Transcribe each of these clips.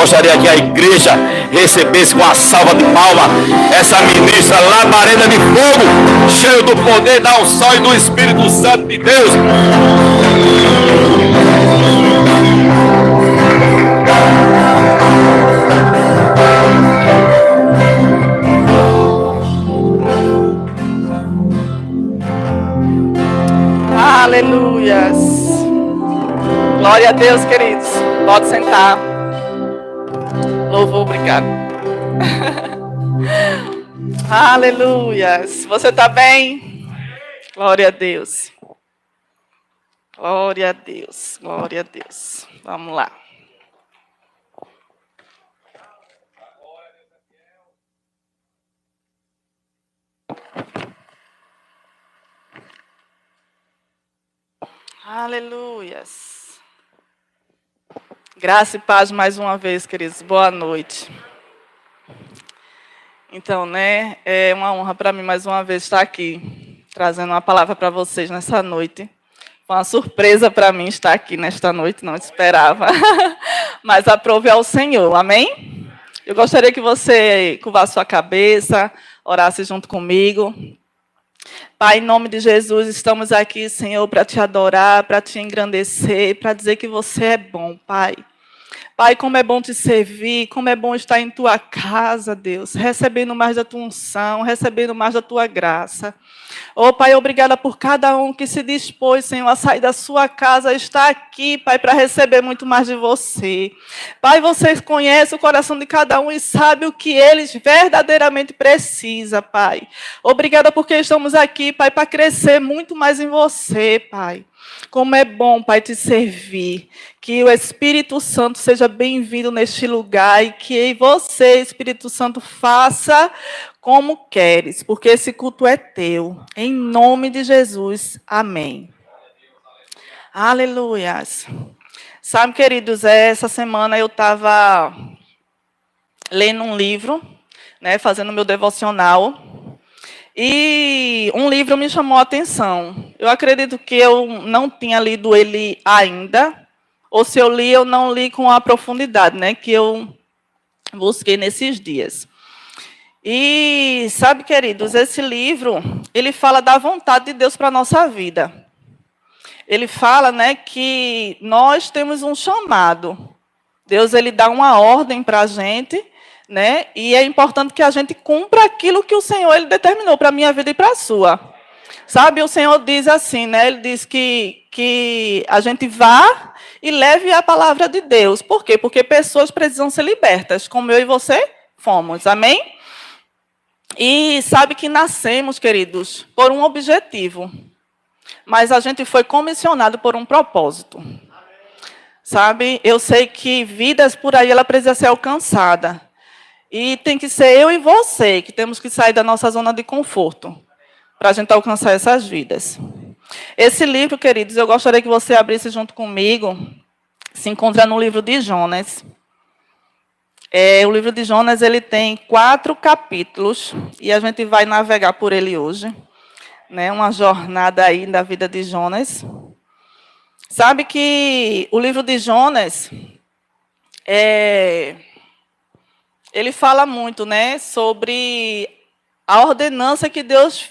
Gostaria que a igreja recebesse com a salva de palma essa ministra labareda de fogo, cheio do poder da unção e do Espírito Santo de Deus. Aleluias. Glória a Deus, queridos. Pode sentar. Louvor, obrigado. Aleluias. Você está bem? Glória a Deus. Glória a Deus. Glória a Deus. Vamos lá. Aleluias. Graça e paz mais uma vez, queridos. Boa noite. Então, né, é uma honra para mim mais uma vez estar aqui, trazendo uma palavra para vocês nessa noite. Foi uma surpresa para mim estar aqui nesta noite, não esperava. Mas aprove ao Senhor, amém? Eu gostaria que você curvasse sua cabeça, orasse junto comigo. Pai, em nome de Jesus, estamos aqui, Senhor, para te adorar, para te engrandecer, para dizer que você é bom, Pai. Pai, como é bom te servir, como é bom estar em tua casa, Deus, recebendo mais da tua unção, recebendo mais da tua graça. Oh, Pai, obrigada por cada um que se dispôs, Senhor, a sair da sua casa, estar aqui, Pai, para receber muito mais de você. Pai, você conhece o coração de cada um e sabe o que eles verdadeiramente precisam, Pai. Obrigada porque estamos aqui, Pai, para crescer muito mais em você, Pai. Como é bom, Pai, te servir. Que o Espírito Santo seja bem-vindo neste lugar e que você, Espírito Santo, faça como queres, porque esse culto é teu. Em nome de Jesus. Amém. Aleluias. Sabe, queridos, essa semana eu estava lendo um livro, né, fazendo meu devocional. E um livro me chamou a atenção. Eu acredito que eu não tinha lido ele ainda, ou se eu li, eu não li com a profundidade, né, que eu busquei nesses dias. E sabe, queridos, esse livro, ele fala da vontade de Deus para a nossa vida. Ele fala, né, que nós temos um chamado. Deus ele dá uma ordem para a gente né? E é importante que a gente cumpra aquilo que o Senhor ele determinou para a minha vida e para a sua. Sabe, o Senhor diz assim, né? Ele diz que, que a gente vá e leve a palavra de Deus. Por quê? Porque pessoas precisam ser libertas, como eu e você fomos. Amém? E sabe que nascemos, queridos, por um objetivo. Mas a gente foi comissionado por um propósito. Sabe? Eu sei que vidas por aí ela precisa ser alcançada. E tem que ser eu e você que temos que sair da nossa zona de conforto para a gente alcançar essas vidas. Esse livro, queridos, eu gostaria que você abrisse junto comigo. Se encontra no livro de Jonas. É, o livro de Jonas ele tem quatro capítulos e a gente vai navegar por ele hoje, né? Uma jornada aí da vida de Jonas. Sabe que o livro de Jonas é, ele fala muito, né, sobre a ordenança que Deus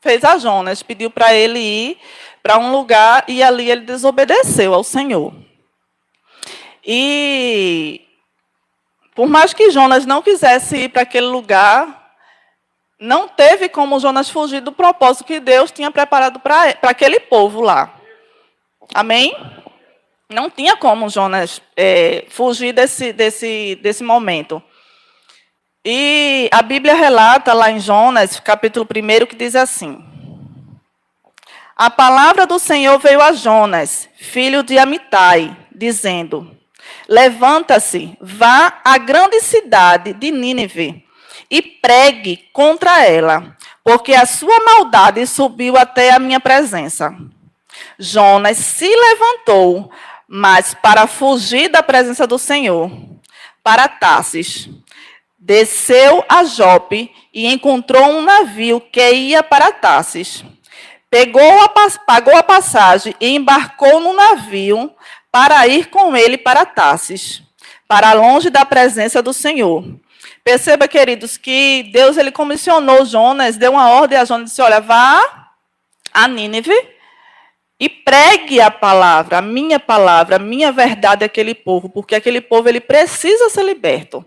fez a Jonas, pediu para ele ir para um lugar e ali ele desobedeceu ao Senhor. E por mais que Jonas não quisesse ir para aquele lugar, não teve como Jonas fugir do propósito que Deus tinha preparado para aquele povo lá. Amém? Não tinha como Jonas é, fugir desse, desse, desse momento. E a Bíblia relata lá em Jonas, capítulo 1, que diz assim: A palavra do Senhor veio a Jonas, filho de Amitai, dizendo: Levanta-se, vá à grande cidade de Nínive e pregue contra ela, porque a sua maldade subiu até a minha presença. Jonas se levantou, mas para fugir da presença do Senhor, para Tarsis desceu a Jope e encontrou um navio que ia para Tarsis. Pegou a, pagou a passagem e embarcou no navio para ir com ele para Tarsis. para longe da presença do Senhor. Perceba, queridos, que Deus ele comissionou Jonas, deu uma ordem a Jonas, disse: Olha, vá a Nínive e pregue a palavra, a minha palavra, a minha verdade àquele povo, porque aquele povo ele precisa ser liberto.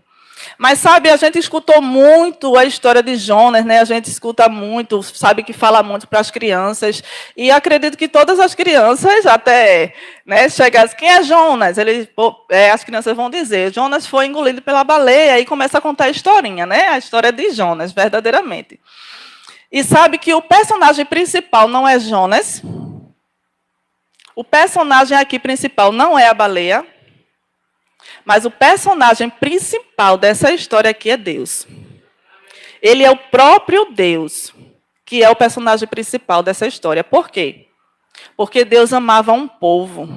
Mas sabe, a gente escutou muito a história de Jonas, né? A gente escuta muito, sabe que fala muito para as crianças. E acredito que todas as crianças, até né, chegar, quem é Jonas? Ele, é, as crianças vão dizer, Jonas foi engolido pela baleia, e começa a contar a historinha, né? A história de Jonas, verdadeiramente. E sabe que o personagem principal não é Jonas. O personagem aqui principal não é a baleia. Mas o personagem principal dessa história aqui é Deus. Ele é o próprio Deus, que é o personagem principal dessa história. Por quê? Porque Deus amava um povo.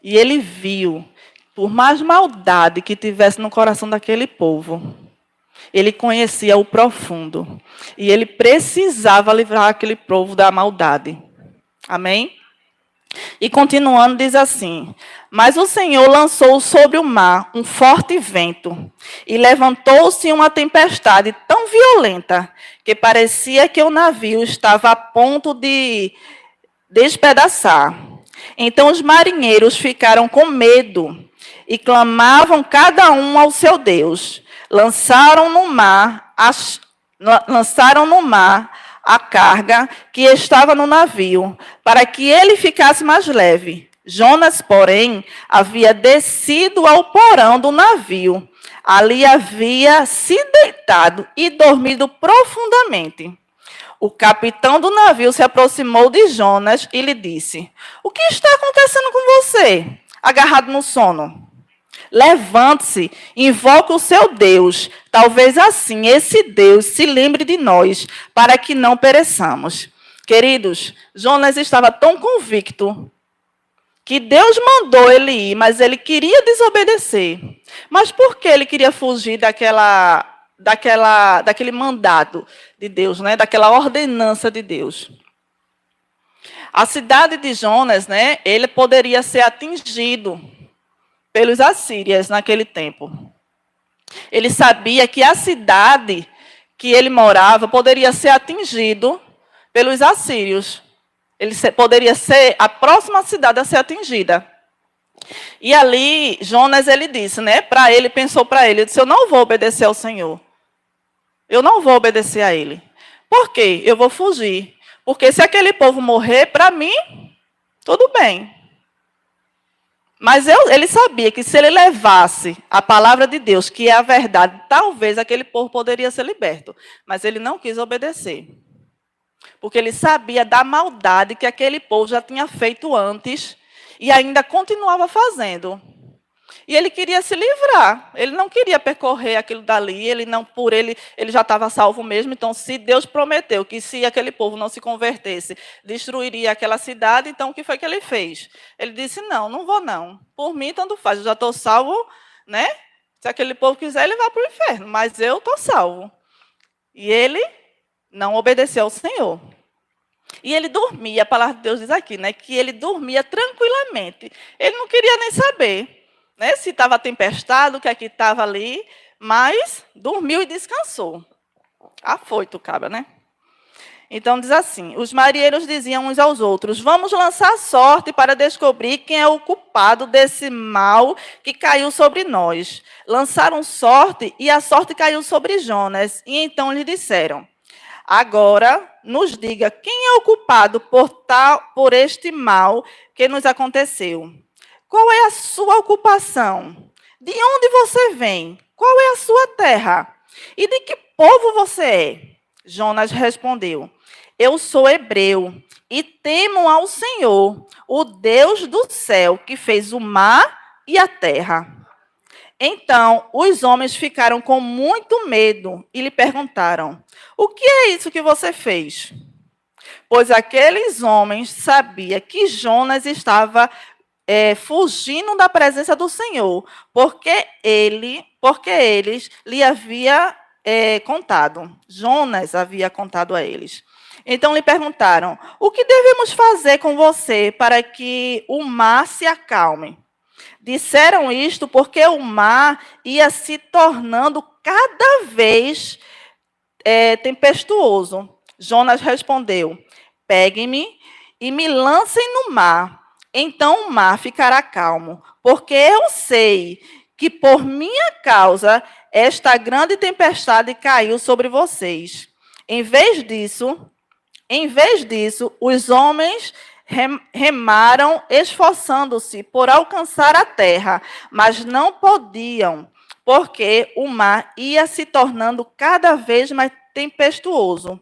E ele viu, por mais maldade que tivesse no coração daquele povo, ele conhecia o profundo. E ele precisava livrar aquele povo da maldade. Amém? E continuando, diz assim: Mas o Senhor lançou sobre o mar um forte vento, e levantou-se uma tempestade tão violenta que parecia que o navio estava a ponto de despedaçar. Então os marinheiros ficaram com medo e clamavam cada um ao seu Deus. Lançaram no mar, as, lançaram no mar a carga que estava no navio, para que ele ficasse mais leve. Jonas, porém, havia descido ao porão do navio. Ali havia se deitado e dormido profundamente. O capitão do navio se aproximou de Jonas e lhe disse: O que está acontecendo com você, agarrado no sono? Levante-se, invoque o seu Deus. Talvez assim esse Deus se lembre de nós, para que não pereçamos. Queridos, Jonas estava tão convicto que Deus mandou ele ir, mas ele queria desobedecer. Mas por que ele queria fugir daquela, daquela, daquele mandado de Deus, né? daquela ordenança de Deus? A cidade de Jonas, né, ele poderia ser atingido pelos assírios naquele tempo. Ele sabia que a cidade que ele morava poderia ser atingido pelos assírios. Ele poderia ser a próxima cidade a ser atingida. E ali Jonas ele disse, né? Para ele pensou para ele, ele disse: eu não vou obedecer ao Senhor. Eu não vou obedecer a ele. Por quê? Eu vou fugir. Porque se aquele povo morrer, para mim, tudo bem. Mas eu, ele sabia que se ele levasse a palavra de Deus, que é a verdade, talvez aquele povo poderia ser liberto. Mas ele não quis obedecer. Porque ele sabia da maldade que aquele povo já tinha feito antes e ainda continuava fazendo. E ele queria se livrar. Ele não queria percorrer aquilo dali, ele não por ele, ele já estava salvo mesmo. Então, se Deus prometeu que se aquele povo não se convertesse, destruiria aquela cidade, então o que foi que ele fez? Ele disse: "Não, não vou não. Por mim tanto faz, eu já estou salvo, né? Se aquele povo quiser, ele vai para o inferno, mas eu estou salvo." E ele não obedeceu ao Senhor. E ele dormia, a palavra de Deus diz aqui, né, que ele dormia tranquilamente. Ele não queria nem saber né, se estava tempestado, o que é que estava ali, mas dormiu e descansou. Afoito, cabra, né? Então diz assim: os marinheiros diziam uns aos outros: Vamos lançar sorte para descobrir quem é o culpado desse mal que caiu sobre nós. Lançaram sorte e a sorte caiu sobre Jonas. E então lhe disseram: Agora nos diga quem é o culpado por tal por este mal que nos aconteceu. Qual é a sua ocupação? De onde você vem? Qual é a sua terra? E de que povo você é? Jonas respondeu: Eu sou hebreu e temo ao Senhor, o Deus do céu, que fez o mar e a terra. Então os homens ficaram com muito medo e lhe perguntaram: O que é isso que você fez? Pois aqueles homens sabiam que Jonas estava é, fugindo da presença do Senhor, porque ele, porque eles lhe havia é, contado. Jonas havia contado a eles. Então lhe perguntaram: O que devemos fazer com você para que o mar se acalme? Disseram isto porque o mar ia se tornando cada vez é, tempestuoso. Jonas respondeu: Peguem-me e me lancem no mar. Então o mar ficará calmo, porque eu sei que por minha causa esta grande tempestade caiu sobre vocês. Em vez disso, em vez disso, os homens remaram esforçando-se por alcançar a terra, mas não podiam, porque o mar ia se tornando cada vez mais tempestuoso.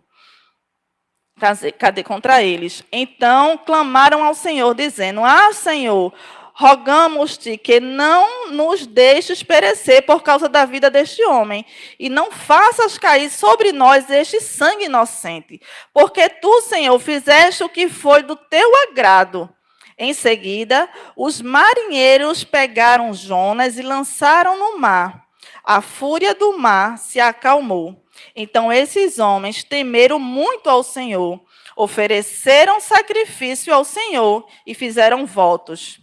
Cadê contra eles? Então clamaram ao Senhor, dizendo: Ah, Senhor, rogamos-te que não nos deixes perecer por causa da vida deste homem, e não faças cair sobre nós este sangue inocente, porque tu, Senhor, fizeste o que foi do teu agrado. Em seguida, os marinheiros pegaram Jonas e lançaram no mar. A fúria do mar se acalmou. Então esses homens temeram muito ao Senhor, ofereceram sacrifício ao Senhor e fizeram votos.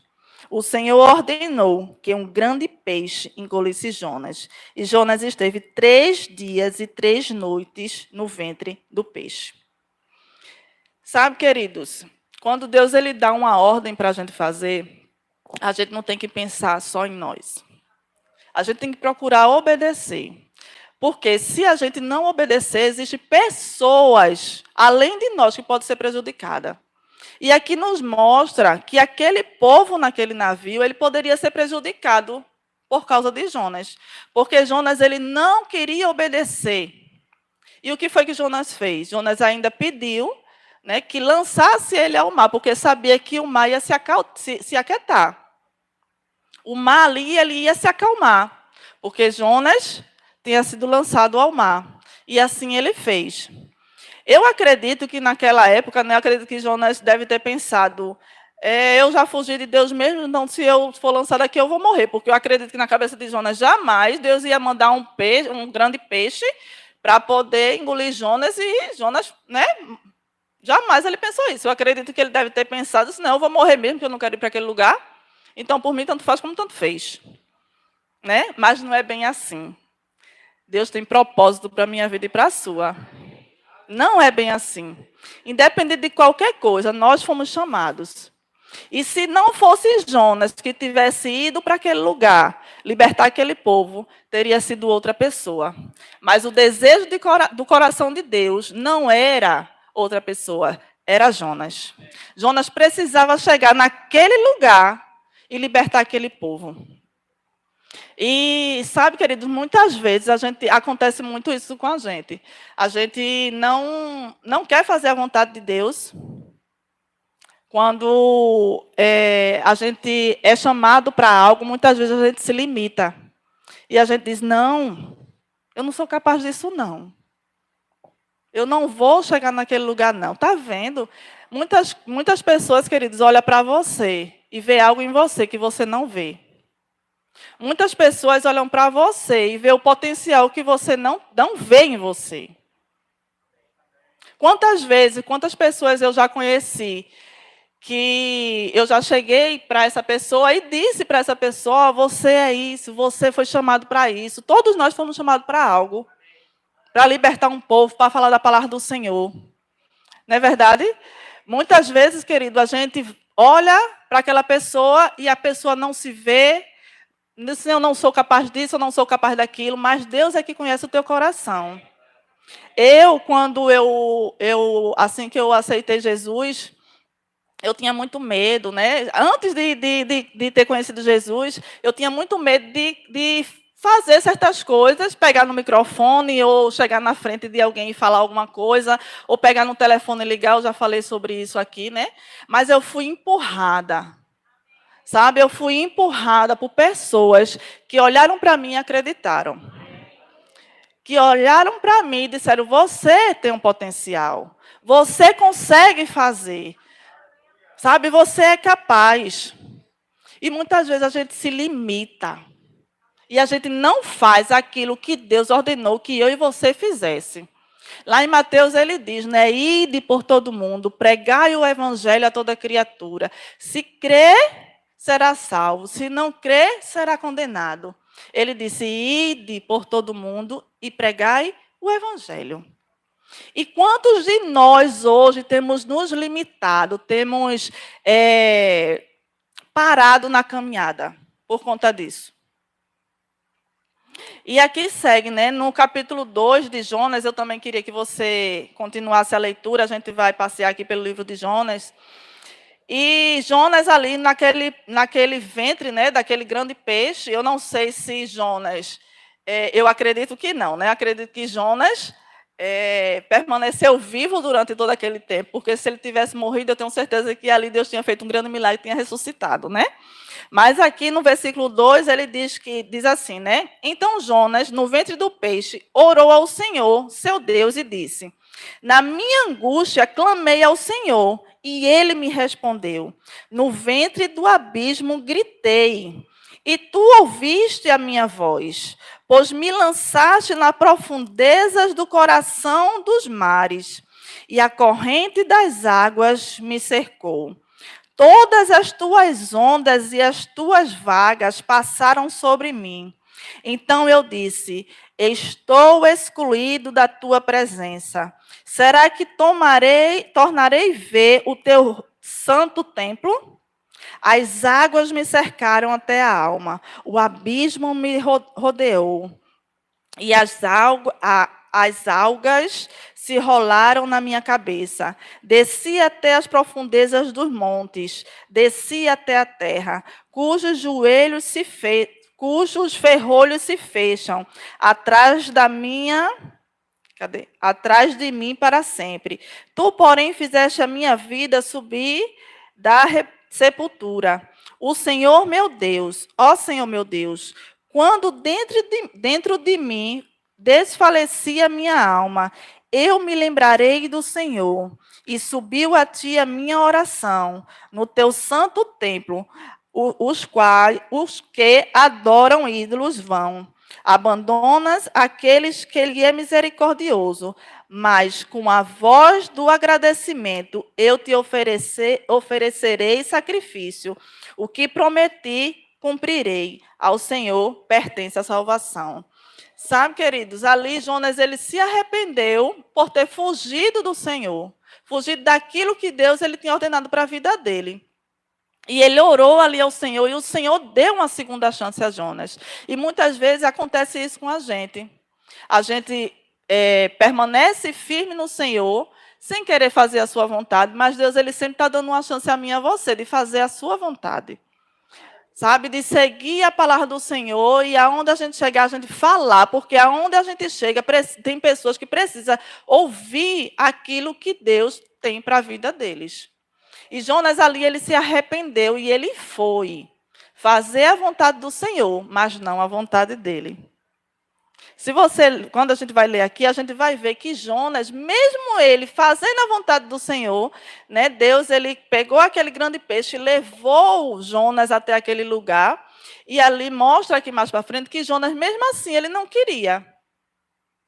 O Senhor ordenou que um grande peixe engolisse Jonas. E Jonas esteve três dias e três noites no ventre do peixe. Sabe, queridos, quando Deus ele dá uma ordem para a gente fazer, a gente não tem que pensar só em nós. A gente tem que procurar obedecer. Porque se a gente não obedecer, existem pessoas além de nós que podem ser prejudicadas. E aqui nos mostra que aquele povo naquele navio, ele poderia ser prejudicado por causa de Jonas. Porque Jonas ele não queria obedecer. E o que foi que Jonas fez? Jonas ainda pediu né, que lançasse ele ao mar, porque sabia que o mar ia se, se, se aquietar. O mar ali ele ia se acalmar, porque Jonas tinha sido lançado ao mar. E assim ele fez. Eu acredito que naquela época, né, eu acredito que Jonas deve ter pensado, é, eu já fugi de Deus mesmo, então se eu for lançado aqui eu vou morrer, porque eu acredito que na cabeça de Jonas jamais Deus ia mandar um peixe, um grande peixe para poder engolir Jonas e Jonas, né? Jamais ele pensou isso. Eu acredito que ele deve ter pensado, não, eu vou morrer mesmo, porque eu não quero ir para aquele lugar. Então, por mim, tanto faz como tanto fez. Né? Mas não é bem assim. Deus tem propósito para a minha vida e para a sua. Não é bem assim. Independente de qualquer coisa, nós fomos chamados. E se não fosse Jonas que tivesse ido para aquele lugar, libertar aquele povo, teria sido outra pessoa. Mas o desejo de cora do coração de Deus não era outra pessoa, era Jonas. Jonas precisava chegar naquele lugar e libertar aquele povo. E sabe, queridos, muitas vezes a gente acontece muito isso com a gente. A gente não não quer fazer a vontade de Deus. Quando é, a gente é chamado para algo, muitas vezes a gente se limita. E a gente diz: não, eu não sou capaz disso, não. Eu não vou chegar naquele lugar, não. Está vendo? Muitas, muitas pessoas, queridos, olham para você e vê algo em você que você não vê. Muitas pessoas olham para você e vê o potencial que você não, não vê em você. Quantas vezes, quantas pessoas eu já conheci que eu já cheguei para essa pessoa e disse para essa pessoa: você é isso, você foi chamado para isso. Todos nós fomos chamados para algo, para libertar um povo, para falar da palavra do Senhor. Não é verdade? Muitas vezes, querido, a gente olha para aquela pessoa e a pessoa não se vê, eu não sou capaz disso, eu não sou capaz daquilo, mas Deus é que conhece o teu coração. Eu, quando eu, eu assim que eu aceitei Jesus, eu tinha muito medo, né? Antes de, de, de, de ter conhecido Jesus, eu tinha muito medo de, de fazer certas coisas, pegar no microfone ou chegar na frente de alguém e falar alguma coisa, ou pegar no telefone e ligar, eu já falei sobre isso aqui, né? Mas eu fui empurrada Sabe, eu fui empurrada por pessoas que olharam para mim e acreditaram. Que olharam para mim e disseram: você tem um potencial. Você consegue fazer. Sabe, você é capaz. E muitas vezes a gente se limita. E a gente não faz aquilo que Deus ordenou que eu e você fizesse. Lá em Mateus ele diz, né? Ide por todo mundo, pregai o evangelho a toda criatura. Se crer será salvo. Se não crer, será condenado. Ele disse: Ide por todo mundo e pregai o evangelho. E quantos de nós hoje temos nos limitado, temos é, parado na caminhada por conta disso? E aqui segue, né? No capítulo 2 de Jonas, eu também queria que você continuasse a leitura, a gente vai passear aqui pelo livro de Jonas. E Jonas ali naquele, naquele ventre, né, daquele grande peixe, eu não sei se Jonas, é, eu acredito que não, né? Acredito que Jonas é, permaneceu vivo durante todo aquele tempo, porque se ele tivesse morrido, eu tenho certeza que ali Deus tinha feito um grande milagre e tinha ressuscitado, né? Mas aqui no versículo 2, ele diz que diz assim, né? Então Jonas, no ventre do peixe, orou ao Senhor, seu Deus, e disse: Na minha angústia clamei ao Senhor, e ele me respondeu. No ventre do abismo gritei, e tu ouviste a minha voz, pois me lançaste nas profundezas do coração dos mares, e a corrente das águas me cercou. Todas as tuas ondas e as tuas vagas passaram sobre mim. Então eu disse: Estou excluído da tua presença. Será que tomarei, tornarei ver o teu santo templo? As águas me cercaram até a alma, o abismo me rodeou, e as, algas, as algas se rolaram na minha cabeça. Desci até as profundezas dos montes, desci até a terra, cujos joelhos se fe... cujos ferrolhos se fecham atrás da minha Cadê? Atrás de mim para sempre. Tu, porém, fizeste a minha vida subir da sepultura. O Senhor meu Deus, ó Senhor meu Deus, quando dentro de, dentro de mim desfalecia minha alma, eu me lembrarei do Senhor, e subiu a ti a minha oração no teu santo templo, os quais os que adoram ídolos vão Abandonas aqueles que lhe é misericordioso, mas com a voz do agradecimento eu te oferecer, oferecerei sacrifício. O que prometi, cumprirei. Ao Senhor pertence a salvação. Sabe, queridos, ali Jonas ele se arrependeu por ter fugido do Senhor, fugido daquilo que Deus ele tinha ordenado para a vida dele. E ele orou ali ao Senhor, e o Senhor deu uma segunda chance a Jonas. E muitas vezes acontece isso com a gente. A gente é, permanece firme no Senhor, sem querer fazer a sua vontade, mas Deus ele sempre está dando uma chance a mim e a você de fazer a sua vontade. Sabe, de seguir a palavra do Senhor e aonde a gente chegar, a gente falar, porque aonde a gente chega, tem pessoas que precisam ouvir aquilo que Deus tem para a vida deles. E Jonas ali, ele se arrependeu e ele foi fazer a vontade do Senhor, mas não a vontade dele. Se você, quando a gente vai ler aqui, a gente vai ver que Jonas, mesmo ele fazendo a vontade do Senhor, né, Deus ele pegou aquele grande peixe, levou Jonas até aquele lugar, e ali mostra aqui mais para frente que Jonas, mesmo assim, ele não queria.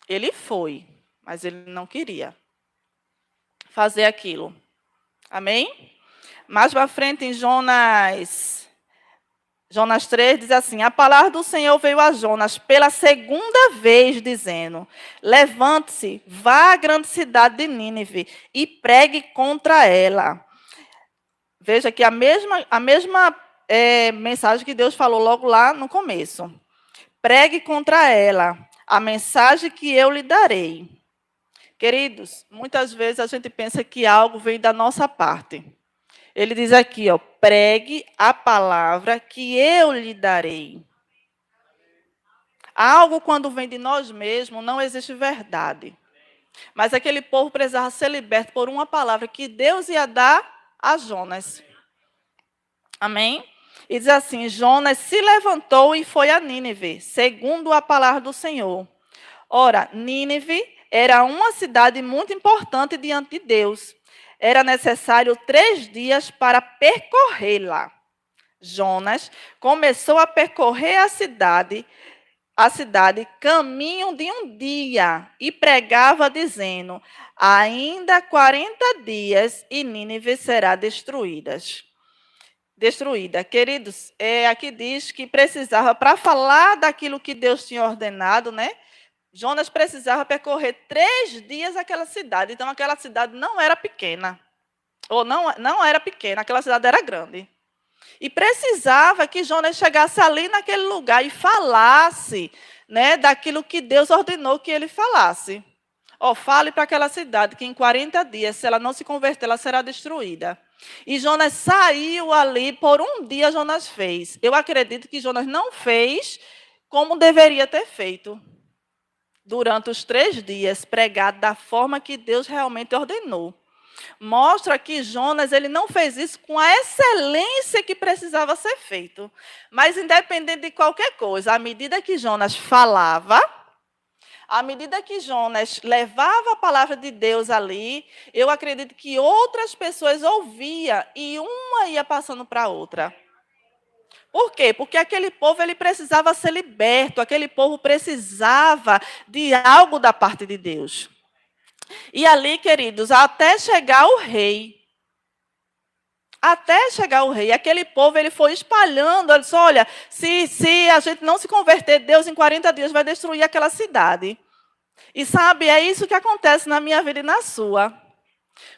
Ele foi, mas ele não queria fazer aquilo. Amém? Mais para frente em Jonas, Jonas 3 diz assim: A palavra do Senhor veio a Jonas pela segunda vez, dizendo: Levante-se, vá à grande cidade de Nínive e pregue contra ela. Veja que a mesma, a mesma é, mensagem que Deus falou logo lá no começo. Pregue contra ela a mensagem que eu lhe darei. Queridos, muitas vezes a gente pensa que algo vem da nossa parte. Ele diz aqui, ó, pregue a palavra que eu lhe darei. Algo quando vem de nós mesmos não existe verdade. Mas aquele povo precisava ser liberto por uma palavra que Deus ia dar a Jonas. Amém? E diz assim: Jonas se levantou e foi a Nínive, segundo a palavra do Senhor. Ora, Nínive era uma cidade muito importante diante de Deus. Era necessário três dias para percorrê-la. Jonas começou a percorrer a cidade, a cidade, caminho de um dia, e pregava dizendo: Ainda 40 dias e Nínive será destruída. destruída. Queridos, é, aqui diz que precisava, para falar daquilo que Deus tinha ordenado, né? Jonas precisava percorrer três dias aquela cidade. Então, aquela cidade não era pequena. Ou não, não era pequena, aquela cidade era grande. E precisava que Jonas chegasse ali naquele lugar e falasse né, daquilo que Deus ordenou que ele falasse. Oh, fale para aquela cidade que em 40 dias, se ela não se converter, ela será destruída. E Jonas saiu ali, por um dia Jonas fez. Eu acredito que Jonas não fez como deveria ter feito. Durante os três dias, pregado da forma que Deus realmente ordenou mostra que Jonas ele não fez isso com a excelência que precisava ser feito. Mas independente de qualquer coisa, à medida que Jonas falava, à medida que Jonas levava a palavra de Deus ali, eu acredito que outras pessoas ouviam e uma ia passando para outra. Por quê? Porque aquele povo ele precisava ser liberto, aquele povo precisava de algo da parte de Deus. E ali, queridos, até chegar o rei, até chegar o rei, aquele povo ele foi espalhando, ele disse, olha, se, se a gente não se converter, Deus em 40 dias vai destruir aquela cidade. E sabe, é isso que acontece na minha vida e na sua.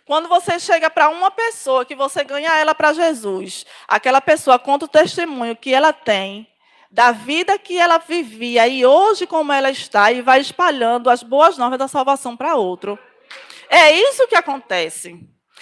Quando você chega para uma pessoa que você ganha ela para Jesus, aquela pessoa conta o testemunho que ela tem, da vida que ela vivia e hoje como ela está e vai espalhando as boas novas da salvação para outro. É isso que acontece.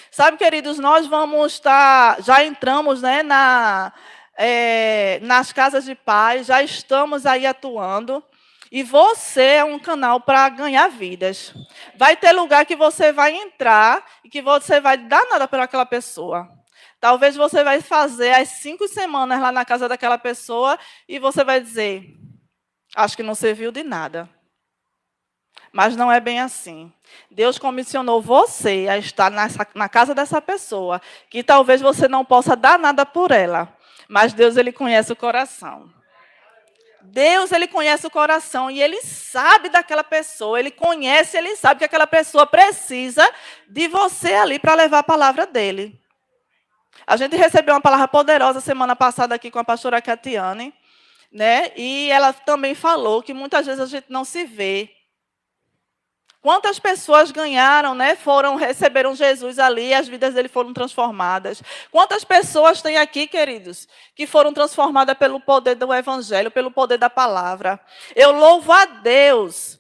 Sabe, queridos, nós vamos estar, já entramos né, na, é, nas casas de paz, já estamos aí atuando. E você é um canal para ganhar vidas. Vai ter lugar que você vai entrar e que você vai dar nada para aquela pessoa. Talvez você vai fazer as cinco semanas lá na casa daquela pessoa e você vai dizer, acho que não serviu de nada. Mas não é bem assim. Deus comissionou você a estar nessa, na casa dessa pessoa, que talvez você não possa dar nada por ela, mas Deus ele conhece o coração. Deus ele conhece o coração e ele sabe daquela pessoa, ele conhece, ele sabe que aquela pessoa precisa de você ali para levar a palavra dele. A gente recebeu uma palavra poderosa semana passada aqui com a pastora Catiane, né? E ela também falou que muitas vezes a gente não se vê. Quantas pessoas ganharam, né? Foram, receberam Jesus ali, as vidas dele foram transformadas. Quantas pessoas tem aqui, queridos, que foram transformadas pelo poder do Evangelho, pelo poder da palavra? Eu louvo a Deus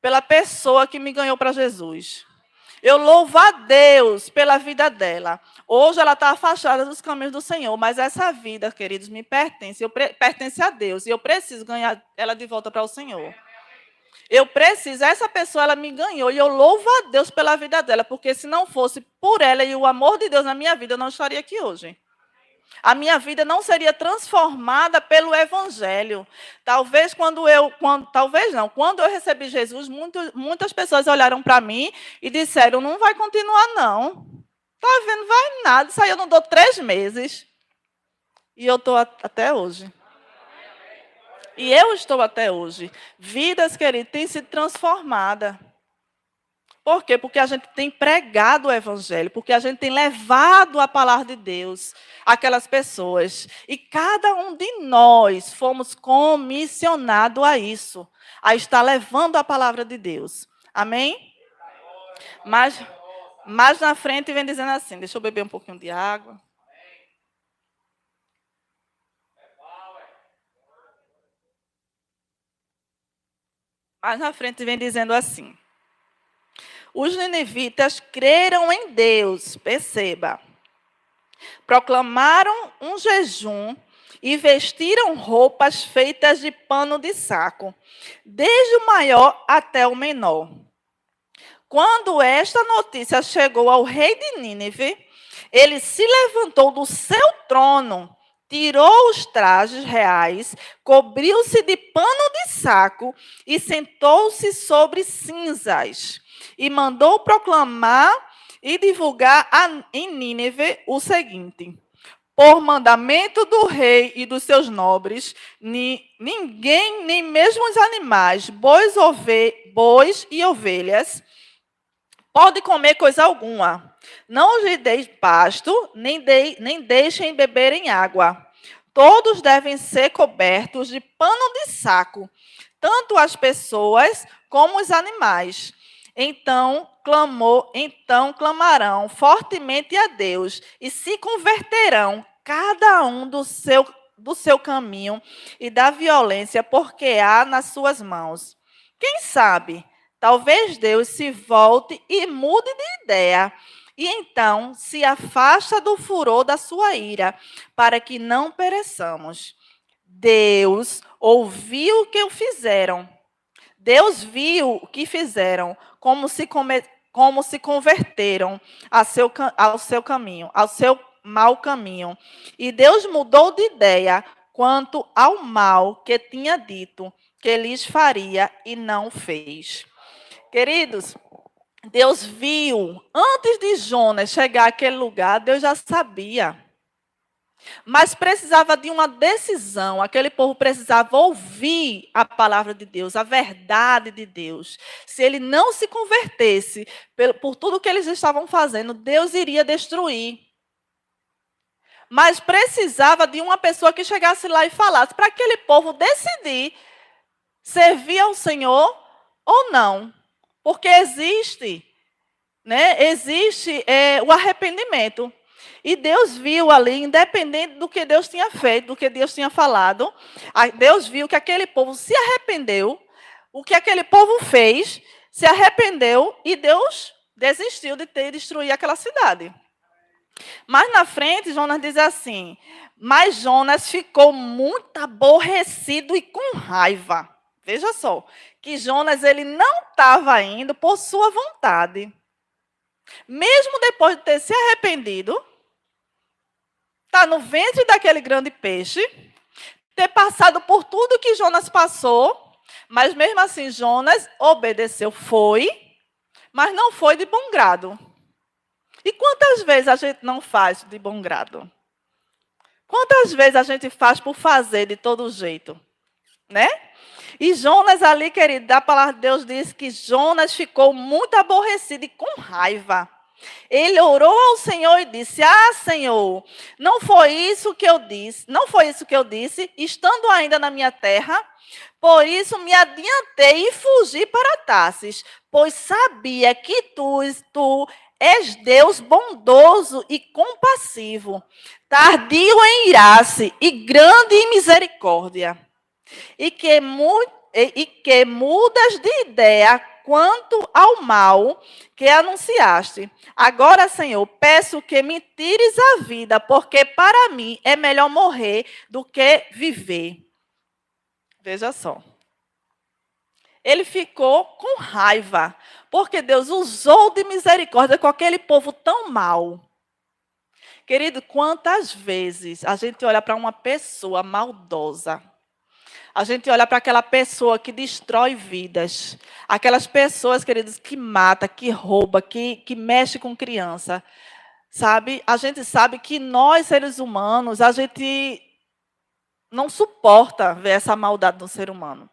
pela pessoa que me ganhou para Jesus. Eu louvo a Deus pela vida dela. Hoje ela está afastada dos caminhos do Senhor, mas essa vida, queridos, me pertence. Eu pertence a Deus e eu preciso ganhar ela de volta para o Senhor. Eu preciso, essa pessoa ela me ganhou e eu louvo a Deus pela vida dela, porque se não fosse por ela e o amor de Deus na minha vida, eu não estaria aqui hoje a minha vida não seria transformada pelo evangelho. Talvez quando eu, quando, talvez não, quando eu recebi Jesus, muito, muitas pessoas olharam para mim e disseram: não vai continuar não. Tá vendo? Vai nada. Isso aí eu não dou três meses. E eu estou até hoje. E eu estou até hoje. Vidas, queridos, têm sido transformadas. Por quê? Porque a gente tem pregado o Evangelho, porque a gente tem levado a palavra de Deus àquelas pessoas. E cada um de nós fomos comissionados a isso, a estar levando a palavra de Deus. Amém? Mas, mais na frente vem dizendo assim: deixa eu beber um pouquinho de água. Mais na frente vem dizendo assim. Os ninivitas creram em Deus, perceba. Proclamaram um jejum e vestiram roupas feitas de pano de saco, desde o maior até o menor. Quando esta notícia chegou ao rei de Nínive, ele se levantou do seu trono, tirou os trajes reais, cobriu-se de pano de saco e sentou-se sobre cinzas e mandou proclamar e divulgar em Nínive o seguinte: por mandamento do rei e dos seus nobres, ni, ninguém, nem mesmo os animais, bois, ove, bois e ovelhas, pode comer coisa alguma. Não lhe deis pasto, nem, de, nem deixem beberem água. Todos devem ser cobertos de pano de saco, tanto as pessoas como os animais. Então clamou, então clamarão fortemente a Deus e se converterão cada um do seu do seu caminho e da violência porque há nas suas mãos. Quem sabe, talvez Deus se volte e mude de ideia e então se afasta do furor da sua ira, para que não pereçamos. Deus ouviu o que fizeram. Deus viu o que fizeram, como se, come, como se converteram ao seu, ao seu caminho, ao seu mau caminho. E Deus mudou de ideia quanto ao mal que tinha dito que lhes faria e não fez. Queridos, Deus viu, antes de Jonas chegar àquele lugar, Deus já sabia. Mas precisava de uma decisão, aquele povo precisava ouvir a palavra de Deus, a verdade de Deus. Se ele não se convertesse por tudo que eles estavam fazendo, Deus iria destruir. Mas precisava de uma pessoa que chegasse lá e falasse para aquele povo decidir servir ao Senhor ou não. Porque existe, né? Existe é, o arrependimento. E Deus viu ali, independente do que Deus tinha feito, do que Deus tinha falado, Deus viu que aquele povo se arrependeu, o que aquele povo fez, se arrependeu e Deus desistiu de ter destruir aquela cidade. Mas na frente, Jonas diz assim: Mas Jonas ficou muito aborrecido e com raiva. Veja só, que Jonas ele não estava indo por sua vontade. Mesmo depois de ter se arrependido, está no ventre daquele grande peixe, ter passado por tudo que Jonas passou, mas mesmo assim Jonas obedeceu, foi, mas não foi de bom grado. E quantas vezes a gente não faz de bom grado? Quantas vezes a gente faz por fazer de todo jeito? Né? E Jonas ali, querido, a palavra de Deus diz que Jonas ficou muito aborrecido e com raiva. Ele orou ao Senhor e disse: Ah, Senhor, não foi isso que eu disse, não foi isso que eu disse, estando ainda na minha terra. Por isso me adiantei e fugi para Tarsis, pois sabia que tu, tu és Deus bondoso e compassivo, tardio em irar-se e grande em misericórdia e que, e que mudas de ideia quanto ao mal que anunciaste. Agora, Senhor, peço que me tires a vida, porque para mim é melhor morrer do que viver. Veja só. Ele ficou com raiva, porque Deus usou de misericórdia com aquele povo tão mal. Querido, quantas vezes a gente olha para uma pessoa maldosa, a gente olha para aquela pessoa que destrói vidas, aquelas pessoas, queridos, que mata, que rouba, que, que mexe com criança, sabe? A gente sabe que nós, seres humanos, a gente não suporta ver essa maldade no ser humano.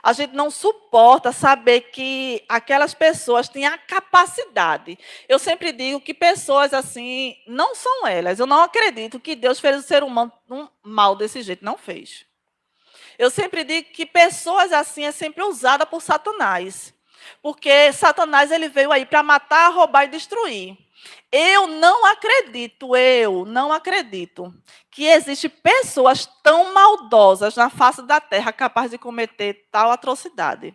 A gente não suporta saber que aquelas pessoas têm a capacidade. Eu sempre digo que pessoas assim não são elas. Eu não acredito que Deus fez o ser humano um mal desse jeito. Não fez. Eu sempre digo que pessoas assim é sempre usada por Satanás. Porque Satanás ele veio aí para matar, roubar e destruir. Eu não acredito, eu não acredito que existe pessoas tão maldosas na face da terra capazes de cometer tal atrocidade.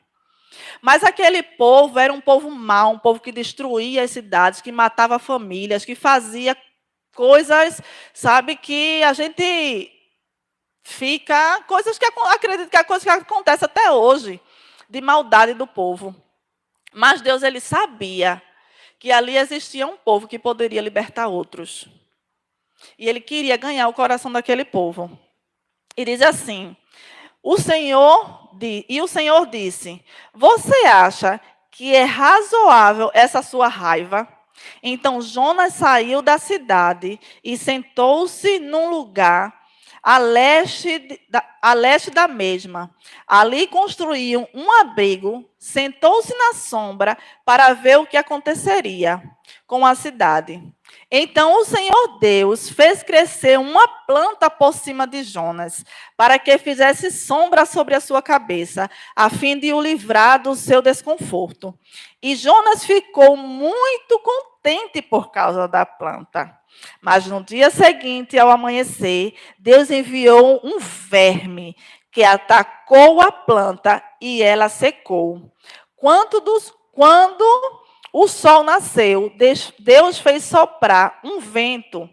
Mas aquele povo era um povo mau, um povo que destruía as cidades, que matava famílias, que fazia coisas, sabe, que a gente fica coisas que acredito que é coisa que acontece até hoje de maldade do povo. Mas Deus ele sabia que ali existia um povo que poderia libertar outros. E ele queria ganhar o coração daquele povo. E diz assim: O Senhor e o Senhor disse: Você acha que é razoável essa sua raiva? Então Jonas saiu da cidade e sentou-se num lugar a leste, da, a leste da mesma. Ali construíam um abrigo, sentou-se na sombra para ver o que aconteceria com a cidade. Então o Senhor Deus fez crescer uma planta por cima de Jonas, para que fizesse sombra sobre a sua cabeça, a fim de o livrar do seu desconforto. E Jonas ficou muito contente por causa da planta. Mas no dia seguinte, ao amanhecer, Deus enviou um verme que atacou a planta e ela secou. Quando, dos, quando o sol nasceu, Deus fez soprar um vento,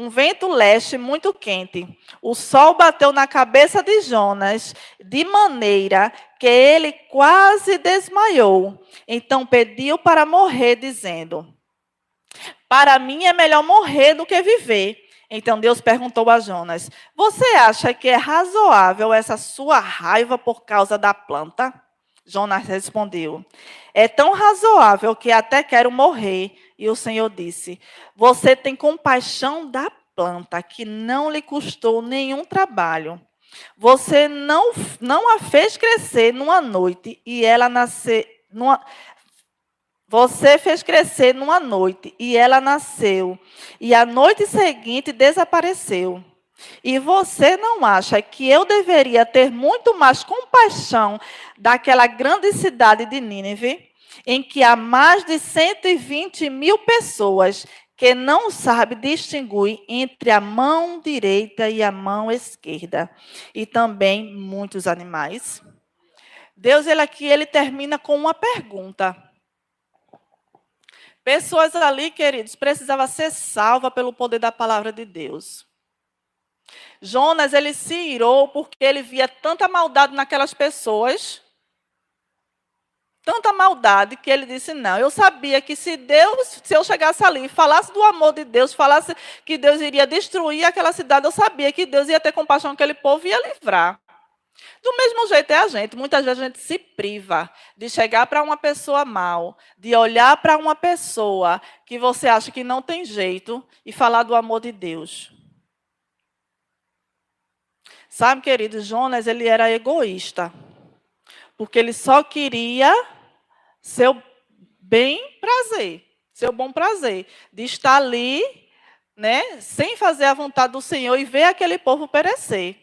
um vento leste muito quente. O sol bateu na cabeça de Jonas de maneira que ele quase desmaiou. Então pediu para morrer, dizendo: Para mim é melhor morrer do que viver. Então Deus perguntou a Jonas: Você acha que é razoável essa sua raiva por causa da planta? Jonas respondeu: É tão razoável que até quero morrer. E o Senhor disse: Você tem compaixão da planta, que não lhe custou nenhum trabalho. Você não, não a fez crescer numa noite e ela nasceu. Numa, você fez crescer numa noite e ela nasceu, e a noite seguinte desapareceu. E você não acha que eu deveria ter muito mais compaixão daquela grande cidade de Nínive, em que há mais de 120 mil pessoas que não sabem distinguir entre a mão direita e a mão esquerda, e também muitos animais? Deus, ele aqui, ele termina com uma pergunta. Pessoas ali, queridos, precisavam ser salvas pelo poder da palavra de Deus. Jonas, ele se irou porque ele via tanta maldade naquelas pessoas, tanta maldade, que ele disse: Não, eu sabia que se Deus, se eu chegasse ali falasse do amor de Deus, falasse que Deus iria destruir aquela cidade, eu sabia que Deus ia ter compaixão com aquele povo e ia livrar. Do mesmo jeito é a gente. Muitas vezes a gente se priva de chegar para uma pessoa mal, de olhar para uma pessoa que você acha que não tem jeito e falar do amor de Deus. Sabe, querido, Jonas, ele era egoísta. Porque ele só queria seu bem prazer, seu bom prazer, de estar ali, né, sem fazer a vontade do Senhor e ver aquele povo perecer.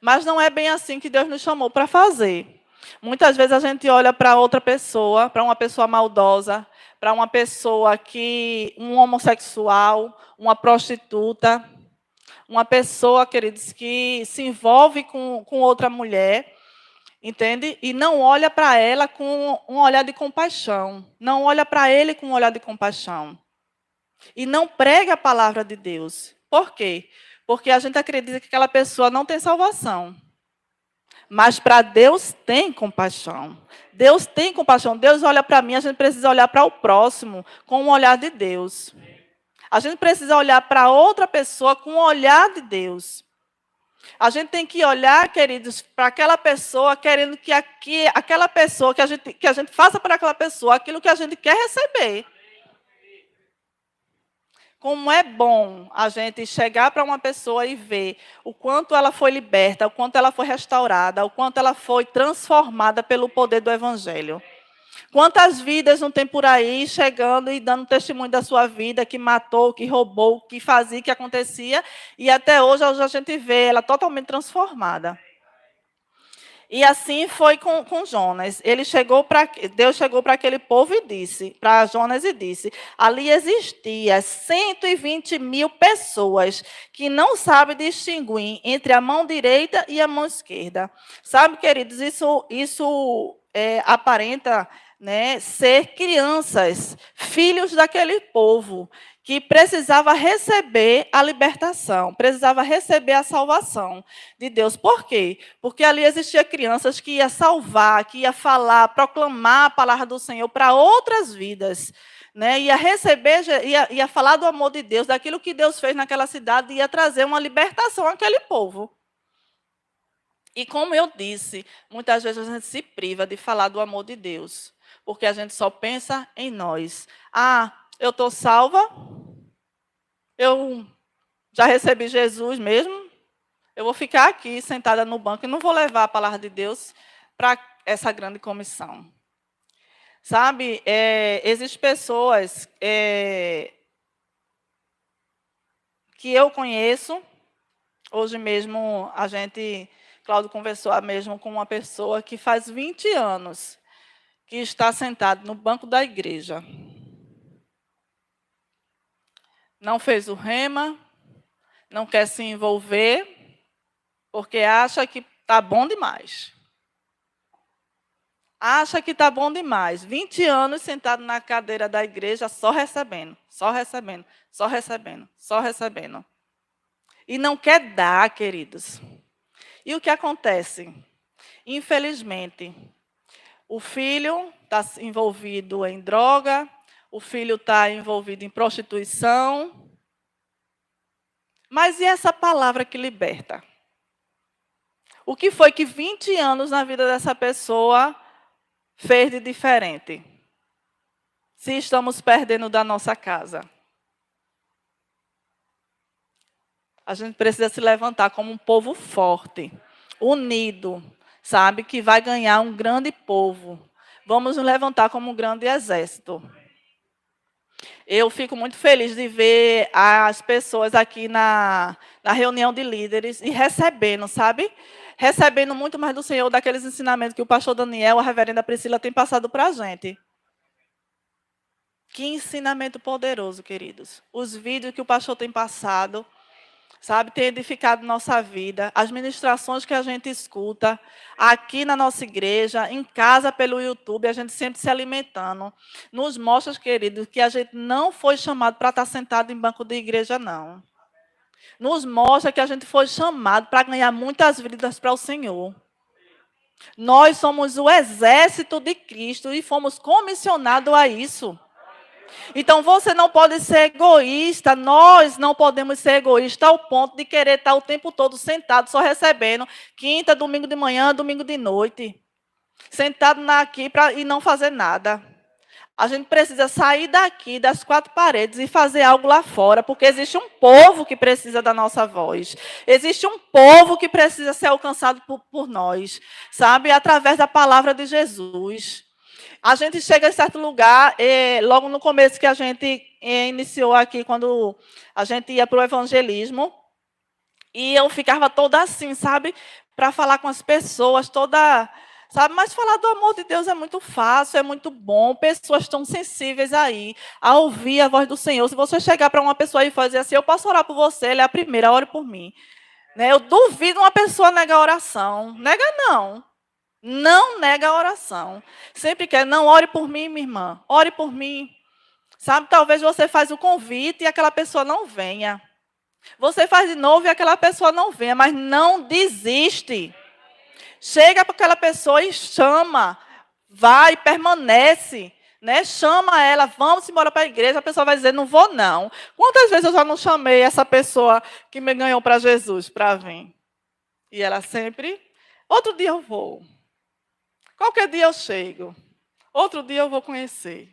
Mas não é bem assim que Deus nos chamou para fazer. Muitas vezes a gente olha para outra pessoa, para uma pessoa maldosa, para uma pessoa que um homossexual, uma prostituta, uma pessoa, queridos, que se envolve com, com outra mulher, entende? E não olha para ela com um olhar de compaixão, não olha para ele com um olhar de compaixão. E não prega a palavra de Deus. Por quê? Porque a gente acredita que aquela pessoa não tem salvação. Mas para Deus tem compaixão. Deus tem compaixão. Deus olha para mim, a gente precisa olhar para o próximo com o olhar de Deus. A gente precisa olhar para outra pessoa com o olhar de Deus. A gente tem que olhar, queridos, para aquela pessoa, querendo que aqui, aquela pessoa, que a, gente, que a gente faça para aquela pessoa aquilo que a gente quer receber. Como é bom a gente chegar para uma pessoa e ver o quanto ela foi liberta, o quanto ela foi restaurada, o quanto ela foi transformada pelo poder do Evangelho. Quantas vidas não tem por aí chegando e dando testemunho da sua vida, que matou, que roubou, que fazia, que acontecia, e até hoje a gente vê ela totalmente transformada. E assim foi com, com Jonas. Ele chegou para Deus chegou para aquele povo e disse, para Jonas e disse: ali existia 120 mil pessoas que não sabem distinguir entre a mão direita e a mão esquerda. Sabe, queridos, isso, isso é, aparenta né, ser crianças, filhos daquele povo que precisava receber a libertação, precisava receber a salvação de Deus. Por quê? Porque ali existia crianças que ia salvar, que ia falar, proclamar a palavra do Senhor para outras vidas. Né, ia receber, ia, ia falar do amor de Deus, daquilo que Deus fez naquela cidade, ia trazer uma libertação àquele povo. E como eu disse, muitas vezes a gente se priva de falar do amor de Deus porque a gente só pensa em nós. Ah, eu estou salva, eu já recebi Jesus mesmo, eu vou ficar aqui sentada no banco e não vou levar a palavra de Deus para essa grande comissão. Sabe, é, existem pessoas é, que eu conheço, hoje mesmo a gente, Cláudio conversou mesmo com uma pessoa que faz 20 anos que está sentado no banco da igreja. Não fez o rema, não quer se envolver, porque acha que está bom demais. Acha que está bom demais. 20 anos sentado na cadeira da igreja, só recebendo, só recebendo, só recebendo, só recebendo. E não quer dar, queridos. E o que acontece? Infelizmente, o filho está envolvido em droga, o filho está envolvido em prostituição. Mas e essa palavra que liberta? O que foi que 20 anos na vida dessa pessoa fez de diferente? Se estamos perdendo da nossa casa. A gente precisa se levantar como um povo forte, unido, sabe? Que vai ganhar um grande povo. Vamos nos levantar como um grande exército. Eu fico muito feliz de ver as pessoas aqui na, na reunião de líderes e recebendo, sabe? Recebendo muito mais do Senhor daqueles ensinamentos que o pastor Daniel, a reverenda Priscila, tem passado para a gente. Que ensinamento poderoso, queridos. Os vídeos que o pastor tem passado sabe, tem edificado nossa vida, as ministrações que a gente escuta aqui na nossa igreja, em casa pelo YouTube, a gente sempre se alimentando, nos mostra, queridos, que a gente não foi chamado para estar sentado em banco de igreja, não. Nos mostra que a gente foi chamado para ganhar muitas vidas para o Senhor. Nós somos o exército de Cristo e fomos comissionados a isso. Então você não pode ser egoísta, nós não podemos ser egoístas ao ponto de querer estar o tempo todo sentado só recebendo quinta, domingo de manhã, domingo de noite. Sentado aqui pra, e não fazer nada. A gente precisa sair daqui, das quatro paredes, e fazer algo lá fora, porque existe um povo que precisa da nossa voz. Existe um povo que precisa ser alcançado por, por nós, sabe? Através da palavra de Jesus. A gente chega em certo lugar, e, logo no começo que a gente eh, iniciou aqui, quando a gente ia para o evangelismo, e eu ficava toda assim, sabe? Para falar com as pessoas, toda. Sabe? Mas falar do amor de Deus é muito fácil, é muito bom. Pessoas estão sensíveis aí a ouvir a voz do Senhor. Se você chegar para uma pessoa e fazer assim, eu posso orar por você, ele é a primeira, ore por mim. Né? Eu duvido uma pessoa negar oração. Nega não. Não nega a oração. Sempre quer, não, ore por mim, minha irmã. Ore por mim. Sabe, talvez você faz o convite e aquela pessoa não venha. Você faz de novo e aquela pessoa não venha, mas não desiste. Chega para aquela pessoa e chama. Vai, permanece. Né? Chama ela, vamos embora para a igreja. A pessoa vai dizer, não vou não. Quantas vezes eu já não chamei essa pessoa que me ganhou para Jesus para vir? E ela sempre, outro dia eu vou. Qualquer dia eu chego. Outro dia eu vou conhecer.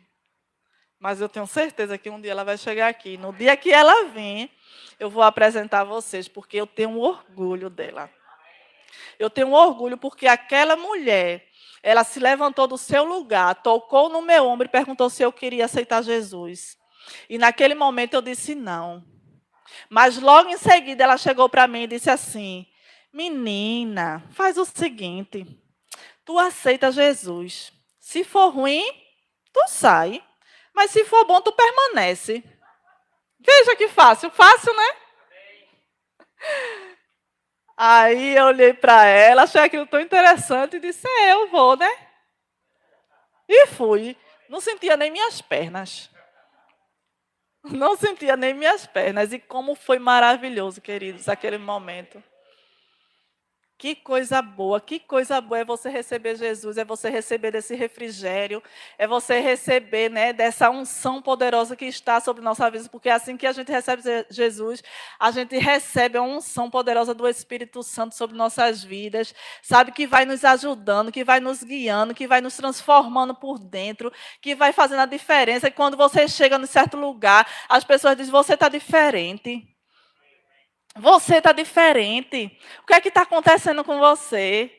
Mas eu tenho certeza que um dia ela vai chegar aqui. No dia que ela vir, eu vou apresentar a vocês, porque eu tenho orgulho dela. Eu tenho orgulho porque aquela mulher, ela se levantou do seu lugar, tocou no meu ombro e perguntou se eu queria aceitar Jesus. E naquele momento eu disse não. Mas logo em seguida ela chegou para mim e disse assim: Menina, faz o seguinte tu aceita Jesus. Se for ruim, tu sai. Mas se for bom, tu permanece. Veja que fácil, fácil, né? Aí eu olhei para ela, achei aquilo tão interessante e disse: é, eu vou, né? E fui. Não sentia nem minhas pernas. Não sentia nem minhas pernas. E como foi maravilhoso, queridos, aquele momento. Que coisa boa, que coisa boa é você receber Jesus, é você receber desse refrigério, é você receber né, dessa unção poderosa que está sobre nossa vida, porque é assim que a gente recebe Jesus, a gente recebe a unção poderosa do Espírito Santo sobre nossas vidas, sabe, que vai nos ajudando, que vai nos guiando, que vai nos transformando por dentro, que vai fazendo a diferença. E quando você chega em certo lugar, as pessoas dizem: você está diferente. Você está diferente. O que é que está acontecendo com você?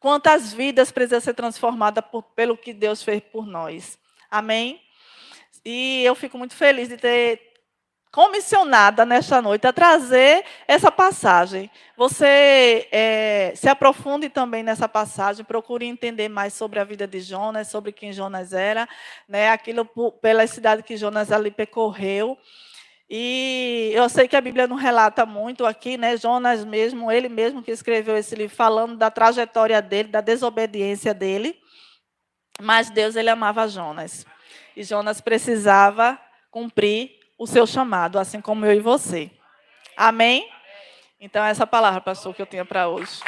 Quantas vidas precisam ser transformadas por, pelo que Deus fez por nós? Amém? E eu fico muito feliz de ter comissionada nesta noite a trazer essa passagem. Você é, se aprofunde também nessa passagem, procure entender mais sobre a vida de Jonas, sobre quem Jonas era, né, aquilo pela cidade que Jonas ali percorreu. E eu sei que a Bíblia não relata muito aqui, né? Jonas mesmo, ele mesmo que escreveu esse livro, falando da trajetória dele, da desobediência dele. Mas Deus, ele amava Jonas. E Jonas precisava cumprir o seu chamado, assim como eu e você. Amém? Então, essa palavra, pastor, que eu tenho para hoje.